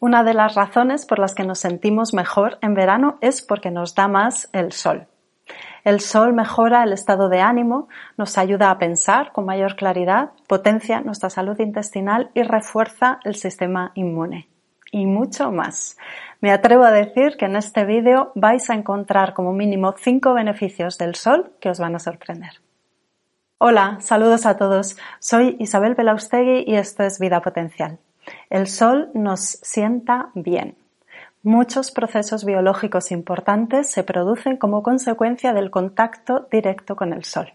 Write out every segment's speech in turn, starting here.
Una de las razones por las que nos sentimos mejor en verano es porque nos da más el sol. El sol mejora el estado de ánimo, nos ayuda a pensar con mayor claridad, potencia nuestra salud intestinal y refuerza el sistema inmune. Y mucho más. Me atrevo a decir que en este vídeo vais a encontrar como mínimo 5 beneficios del sol que os van a sorprender. Hola, saludos a todos. Soy Isabel Belaustegui y esto es Vida Potencial. El sol nos sienta bien. Muchos procesos biológicos importantes se producen como consecuencia del contacto directo con el sol.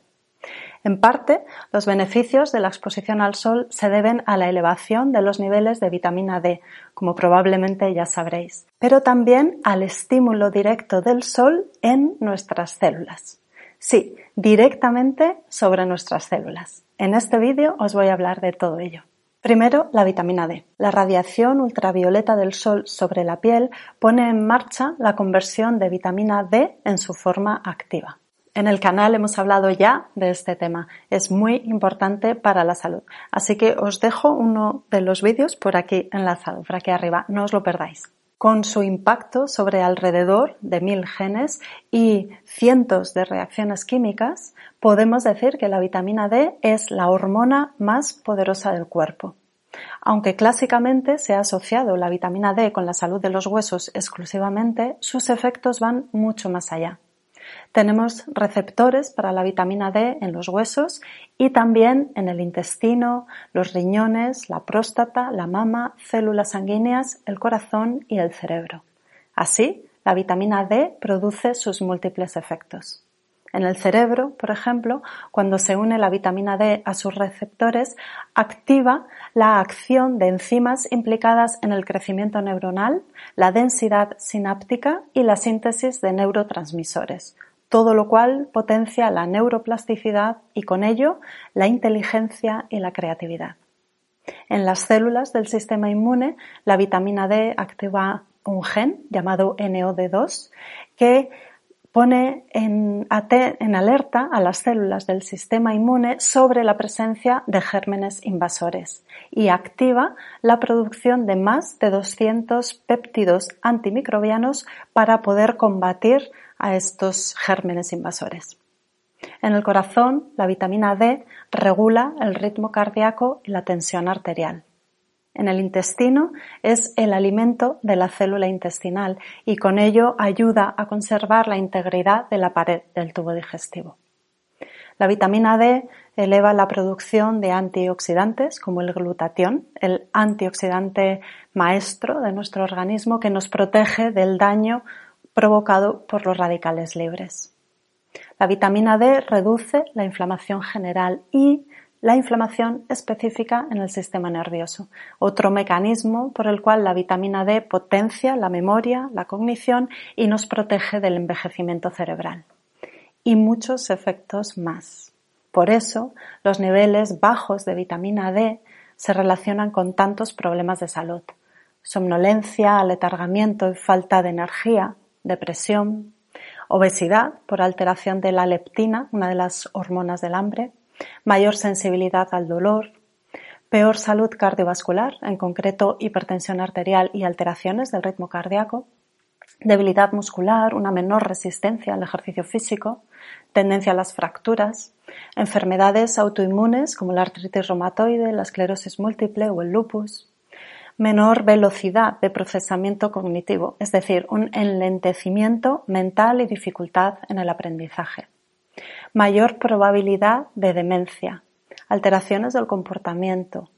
En parte, los beneficios de la exposición al sol se deben a la elevación de los niveles de vitamina D, como probablemente ya sabréis, pero también al estímulo directo del sol en nuestras células. Sí, directamente sobre nuestras células. En este vídeo os voy a hablar de todo ello. Primero, la vitamina D. La radiación ultravioleta del sol sobre la piel pone en marcha la conversión de vitamina D en su forma activa. En el canal hemos hablado ya de este tema. Es muy importante para la salud. Así que os dejo uno de los vídeos por aquí enlazado, por aquí arriba. No os lo perdáis. Con su impacto sobre alrededor de mil genes y cientos de reacciones químicas, podemos decir que la vitamina D es la hormona más poderosa del cuerpo. Aunque clásicamente se ha asociado la vitamina D con la salud de los huesos exclusivamente, sus efectos van mucho más allá. Tenemos receptores para la vitamina D en los huesos y también en el intestino, los riñones, la próstata, la mama, células sanguíneas, el corazón y el cerebro. Así, la vitamina D produce sus múltiples efectos. En el cerebro, por ejemplo, cuando se une la vitamina D a sus receptores, activa la acción de enzimas implicadas en el crecimiento neuronal, la densidad sináptica y la síntesis de neurotransmisores, todo lo cual potencia la neuroplasticidad y con ello la inteligencia y la creatividad. En las células del sistema inmune, la vitamina D activa un gen llamado NOD2 que pone en, alerta a las células del sistema inmune sobre la presencia de gérmenes invasores y activa la producción de más de 200 péptidos antimicrobianos para poder combatir a estos gérmenes invasores. En el corazón, la vitamina D regula el ritmo cardíaco y la tensión arterial en el intestino es el alimento de la célula intestinal y con ello ayuda a conservar la integridad de la pared del tubo digestivo. La vitamina D eleva la producción de antioxidantes como el glutatión, el antioxidante maestro de nuestro organismo que nos protege del daño provocado por los radicales libres. La vitamina D reduce la inflamación general y la inflamación específica en el sistema nervioso, otro mecanismo por el cual la vitamina D potencia la memoria, la cognición y nos protege del envejecimiento cerebral. Y muchos efectos más. Por eso, los niveles bajos de vitamina D se relacionan con tantos problemas de salud. Somnolencia, aletargamiento y falta de energía, depresión, obesidad por alteración de la leptina, una de las hormonas del hambre, mayor sensibilidad al dolor, peor salud cardiovascular, en concreto hipertensión arterial y alteraciones del ritmo cardíaco, debilidad muscular, una menor resistencia al ejercicio físico, tendencia a las fracturas, enfermedades autoinmunes como la artritis reumatoide, la esclerosis múltiple o el lupus, menor velocidad de procesamiento cognitivo, es decir, un enlentecimiento mental y dificultad en el aprendizaje mayor probabilidad de demencia, alteraciones del comportamiento,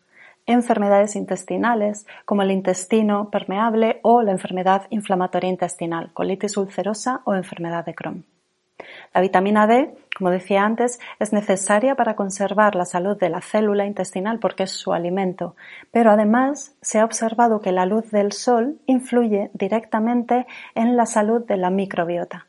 enfermedades intestinales como el intestino permeable o la enfermedad inflamatoria intestinal, colitis ulcerosa o enfermedad de Crohn. La vitamina D, como decía antes, es necesaria para conservar la salud de la célula intestinal porque es su alimento, pero además se ha observado que la luz del sol influye directamente en la salud de la microbiota.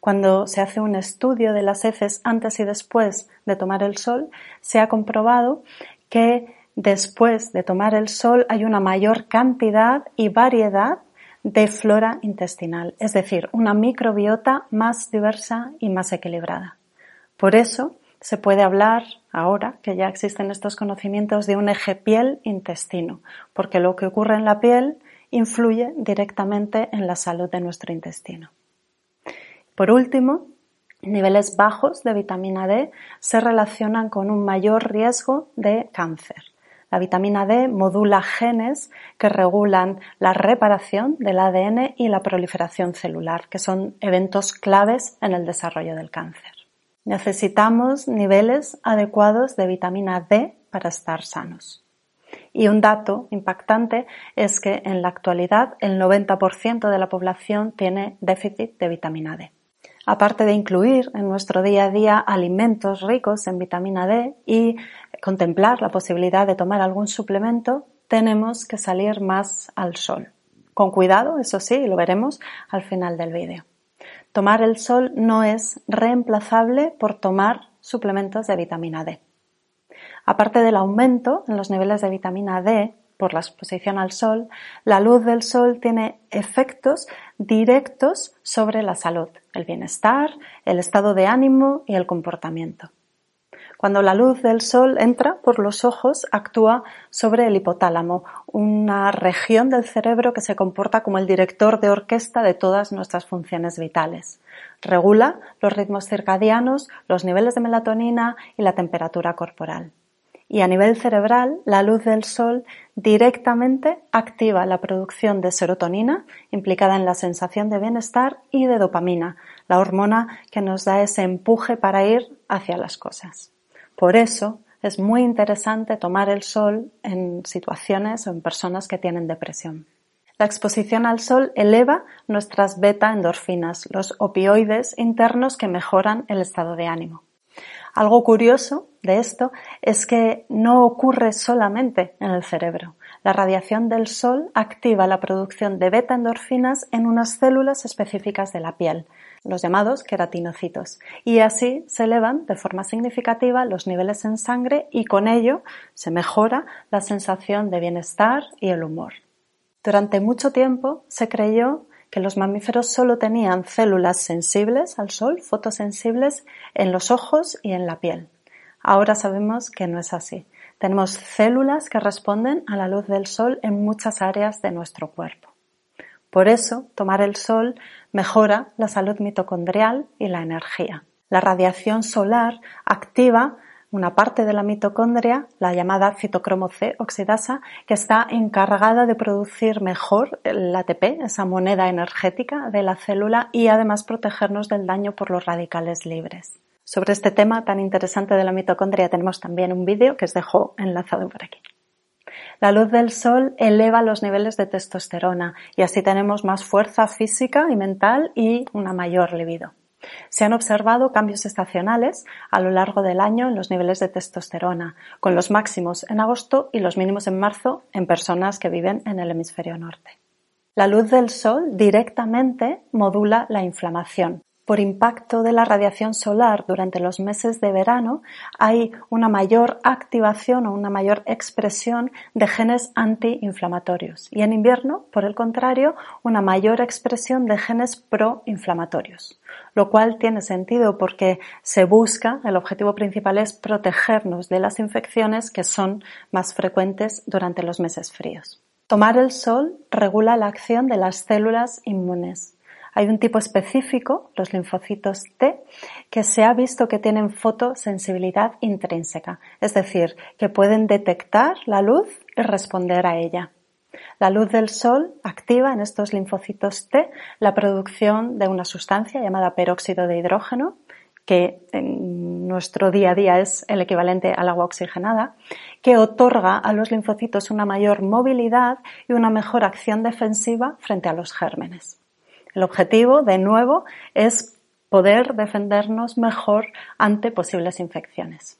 Cuando se hace un estudio de las heces antes y después de tomar el sol, se ha comprobado que después de tomar el sol hay una mayor cantidad y variedad de flora intestinal, es decir, una microbiota más diversa y más equilibrada. Por eso se puede hablar ahora que ya existen estos conocimientos de un eje piel-intestino, porque lo que ocurre en la piel influye directamente en la salud de nuestro intestino. Por último, niveles bajos de vitamina D se relacionan con un mayor riesgo de cáncer. La vitamina D modula genes que regulan la reparación del ADN y la proliferación celular, que son eventos claves en el desarrollo del cáncer. Necesitamos niveles adecuados de vitamina D para estar sanos. Y un dato impactante es que en la actualidad el 90% de la población tiene déficit de vitamina D. Aparte de incluir en nuestro día a día alimentos ricos en vitamina D y contemplar la posibilidad de tomar algún suplemento, tenemos que salir más al sol. Con cuidado, eso sí, lo veremos al final del vídeo. Tomar el sol no es reemplazable por tomar suplementos de vitamina D. Aparte del aumento en los niveles de vitamina D por la exposición al sol, la luz del sol tiene efectos directos sobre la salud, el bienestar, el estado de ánimo y el comportamiento. Cuando la luz del sol entra por los ojos, actúa sobre el hipotálamo, una región del cerebro que se comporta como el director de orquesta de todas nuestras funciones vitales. Regula los ritmos circadianos, los niveles de melatonina y la temperatura corporal. Y a nivel cerebral, la luz del sol directamente activa la producción de serotonina, implicada en la sensación de bienestar, y de dopamina, la hormona que nos da ese empuje para ir hacia las cosas. Por eso es muy interesante tomar el sol en situaciones o en personas que tienen depresión. La exposición al sol eleva nuestras beta endorfinas, los opioides internos que mejoran el estado de ánimo. Algo curioso de esto es que no ocurre solamente en el cerebro. La radiación del sol activa la producción de beta endorfinas en unas células específicas de la piel, los llamados queratinocitos, y así se elevan de forma significativa los niveles en sangre y con ello se mejora la sensación de bienestar y el humor. Durante mucho tiempo se creyó que los mamíferos solo tenían células sensibles al sol, fotosensibles, en los ojos y en la piel. Ahora sabemos que no es así. Tenemos células que responden a la luz del sol en muchas áreas de nuestro cuerpo. Por eso, tomar el sol mejora la salud mitocondrial y la energía. La radiación solar activa una parte de la mitocondria, la llamada citocromo C oxidasa, que está encargada de producir mejor el ATP, esa moneda energética de la célula, y además protegernos del daño por los radicales libres. Sobre este tema tan interesante de la mitocondria tenemos también un vídeo que os dejo enlazado por aquí. La luz del sol eleva los niveles de testosterona y así tenemos más fuerza física y mental y una mayor libido. Se han observado cambios estacionales a lo largo del año en los niveles de testosterona, con los máximos en agosto y los mínimos en marzo en personas que viven en el hemisferio norte. La luz del sol directamente modula la inflamación, por impacto de la radiación solar durante los meses de verano, hay una mayor activación o una mayor expresión de genes antiinflamatorios. Y en invierno, por el contrario, una mayor expresión de genes proinflamatorios. Lo cual tiene sentido porque se busca, el objetivo principal es protegernos de las infecciones que son más frecuentes durante los meses fríos. Tomar el sol regula la acción de las células inmunes. Hay un tipo específico, los linfocitos T, que se ha visto que tienen fotosensibilidad intrínseca, es decir, que pueden detectar la luz y responder a ella. La luz del sol activa en estos linfocitos T la producción de una sustancia llamada peróxido de hidrógeno, que en nuestro día a día es el equivalente al agua oxigenada, que otorga a los linfocitos una mayor movilidad y una mejor acción defensiva frente a los gérmenes. El objetivo, de nuevo, es poder defendernos mejor ante posibles infecciones.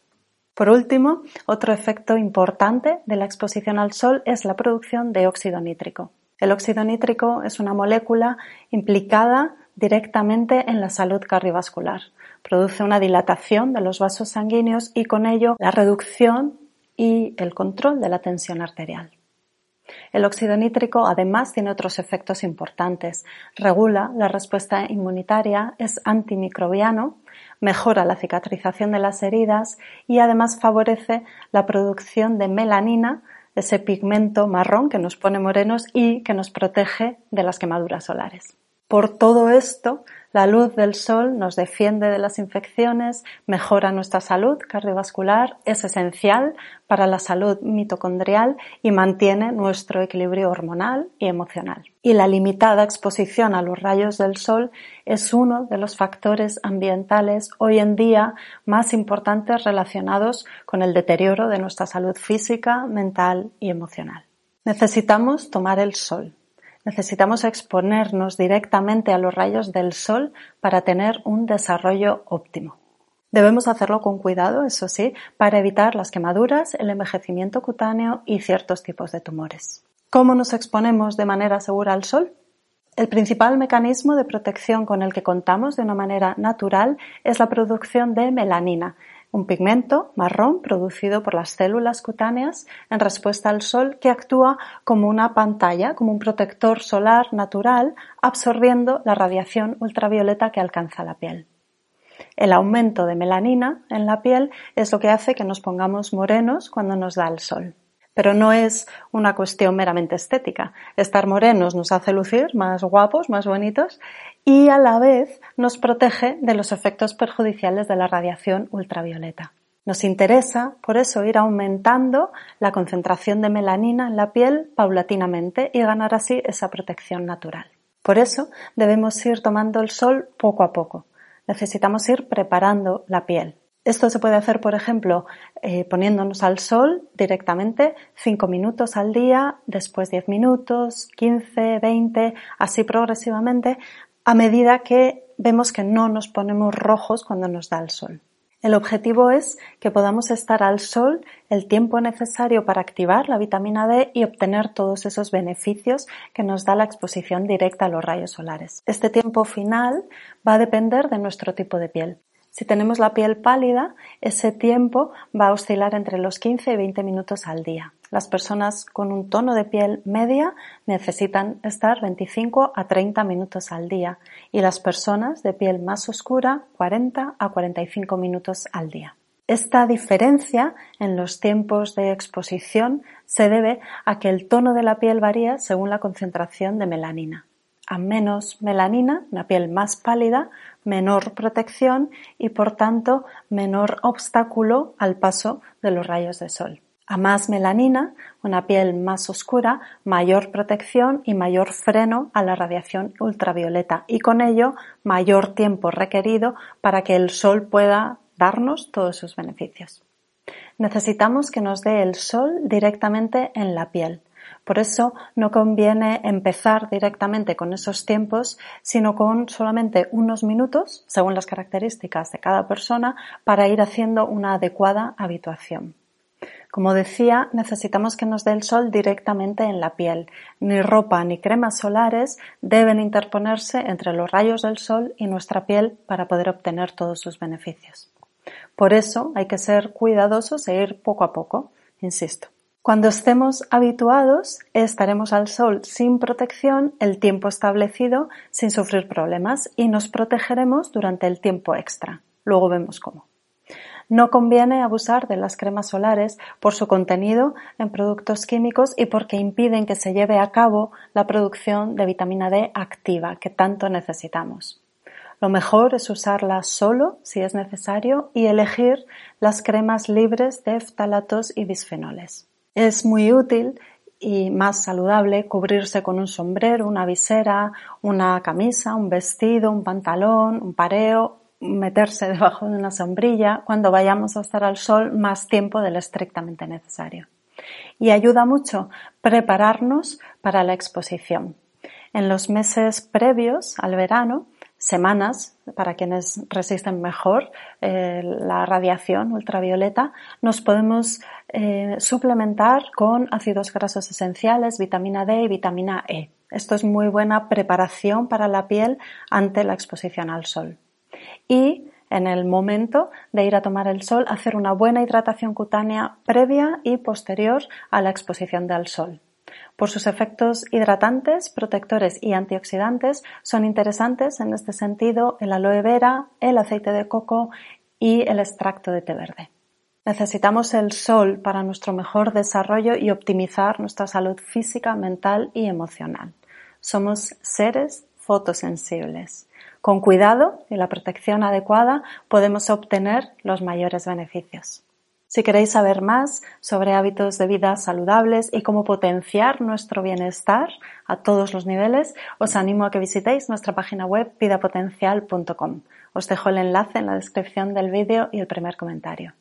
Por último, otro efecto importante de la exposición al sol es la producción de óxido nítrico. El óxido nítrico es una molécula implicada directamente en la salud cardiovascular. Produce una dilatación de los vasos sanguíneos y con ello la reducción y el control de la tensión arterial. El óxido nítrico además tiene otros efectos importantes. Regula la respuesta inmunitaria, es antimicrobiano, mejora la cicatrización de las heridas y además favorece la producción de melanina, ese pigmento marrón que nos pone morenos y que nos protege de las quemaduras solares. Por todo esto, la luz del sol nos defiende de las infecciones, mejora nuestra salud cardiovascular, es esencial para la salud mitocondrial y mantiene nuestro equilibrio hormonal y emocional. Y la limitada exposición a los rayos del sol es uno de los factores ambientales hoy en día más importantes relacionados con el deterioro de nuestra salud física, mental y emocional. Necesitamos tomar el sol, Necesitamos exponernos directamente a los rayos del sol para tener un desarrollo óptimo. Debemos hacerlo con cuidado, eso sí, para evitar las quemaduras, el envejecimiento cutáneo y ciertos tipos de tumores. ¿Cómo nos exponemos de manera segura al sol? El principal mecanismo de protección con el que contamos de una manera natural es la producción de melanina, un pigmento marrón producido por las células cutáneas en respuesta al sol que actúa como una pantalla, como un protector solar natural, absorbiendo la radiación ultravioleta que alcanza la piel. El aumento de melanina en la piel es lo que hace que nos pongamos morenos cuando nos da el sol. Pero no es una cuestión meramente estética. Estar morenos nos hace lucir más guapos, más bonitos y a la vez nos protege de los efectos perjudiciales de la radiación ultravioleta. Nos interesa, por eso, ir aumentando la concentración de melanina en la piel paulatinamente y ganar así esa protección natural. Por eso debemos ir tomando el sol poco a poco. Necesitamos ir preparando la piel. Esto se puede hacer, por ejemplo, eh, poniéndonos al sol directamente 5 minutos al día, después 10 minutos, 15, 20, así progresivamente, a medida que vemos que no nos ponemos rojos cuando nos da el sol. El objetivo es que podamos estar al sol el tiempo necesario para activar la vitamina D y obtener todos esos beneficios que nos da la exposición directa a los rayos solares. Este tiempo final va a depender de nuestro tipo de piel. Si tenemos la piel pálida, ese tiempo va a oscilar entre los 15 y 20 minutos al día. Las personas con un tono de piel media necesitan estar 25 a 30 minutos al día y las personas de piel más oscura 40 a 45 minutos al día. Esta diferencia en los tiempos de exposición se debe a que el tono de la piel varía según la concentración de melanina. A menos melanina, una piel más pálida, menor protección y por tanto menor obstáculo al paso de los rayos de sol. A más melanina, una piel más oscura, mayor protección y mayor freno a la radiación ultravioleta y con ello mayor tiempo requerido para que el sol pueda darnos todos sus beneficios. Necesitamos que nos dé el sol directamente en la piel. Por eso no conviene empezar directamente con esos tiempos, sino con solamente unos minutos, según las características de cada persona, para ir haciendo una adecuada habituación. Como decía, necesitamos que nos dé el sol directamente en la piel. Ni ropa ni cremas solares deben interponerse entre los rayos del sol y nuestra piel para poder obtener todos sus beneficios. Por eso hay que ser cuidadosos e ir poco a poco, insisto. Cuando estemos habituados, estaremos al sol sin protección el tiempo establecido sin sufrir problemas y nos protegeremos durante el tiempo extra. Luego vemos cómo. No conviene abusar de las cremas solares por su contenido en productos químicos y porque impiden que se lleve a cabo la producción de vitamina D activa que tanto necesitamos. Lo mejor es usarla solo si es necesario y elegir las cremas libres de ftalatos y bisfenoles. Es muy útil y más saludable cubrirse con un sombrero, una visera, una camisa, un vestido, un pantalón, un pareo, meterse debajo de una sombrilla cuando vayamos a estar al sol más tiempo del estrictamente necesario. Y ayuda mucho prepararnos para la exposición. En los meses previos al verano, semanas, para quienes resisten mejor eh, la radiación ultravioleta, nos podemos eh, suplementar con ácidos grasos esenciales, vitamina D y vitamina E. Esto es muy buena preparación para la piel ante la exposición al sol. Y en el momento de ir a tomar el sol, hacer una buena hidratación cutánea previa y posterior a la exposición al sol. Por sus efectos hidratantes, protectores y antioxidantes son interesantes en este sentido el aloe vera, el aceite de coco y el extracto de té verde. Necesitamos el sol para nuestro mejor desarrollo y optimizar nuestra salud física, mental y emocional. Somos seres fotosensibles. Con cuidado y la protección adecuada podemos obtener los mayores beneficios. Si queréis saber más sobre hábitos de vida saludables y cómo potenciar nuestro bienestar a todos los niveles, os animo a que visitéis nuestra página web vidapotencial.com. Os dejo el enlace en la descripción del vídeo y el primer comentario.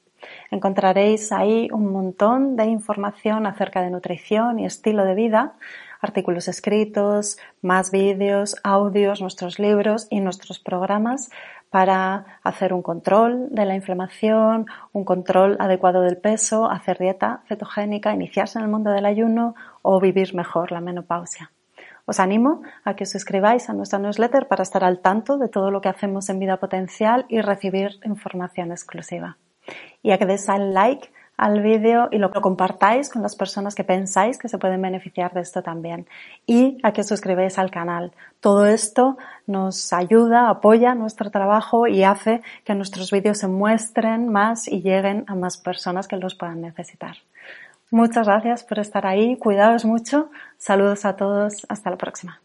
Encontraréis ahí un montón de información acerca de nutrición y estilo de vida, artículos escritos, más vídeos, audios, nuestros libros y nuestros programas para hacer un control de la inflamación, un control adecuado del peso, hacer dieta cetogénica, iniciarse en el mundo del ayuno o vivir mejor la menopausia. Os animo a que os suscribáis a nuestra newsletter para estar al tanto de todo lo que hacemos en Vida Potencial y recibir información exclusiva y a que des like al vídeo y lo compartáis con las personas que pensáis que se pueden beneficiar de esto también. Y a que os suscribáis al canal. Todo esto nos ayuda, apoya nuestro trabajo y hace que nuestros vídeos se muestren más y lleguen a más personas que los puedan necesitar. Muchas gracias por estar ahí. Cuidaos mucho. Saludos a todos. Hasta la próxima.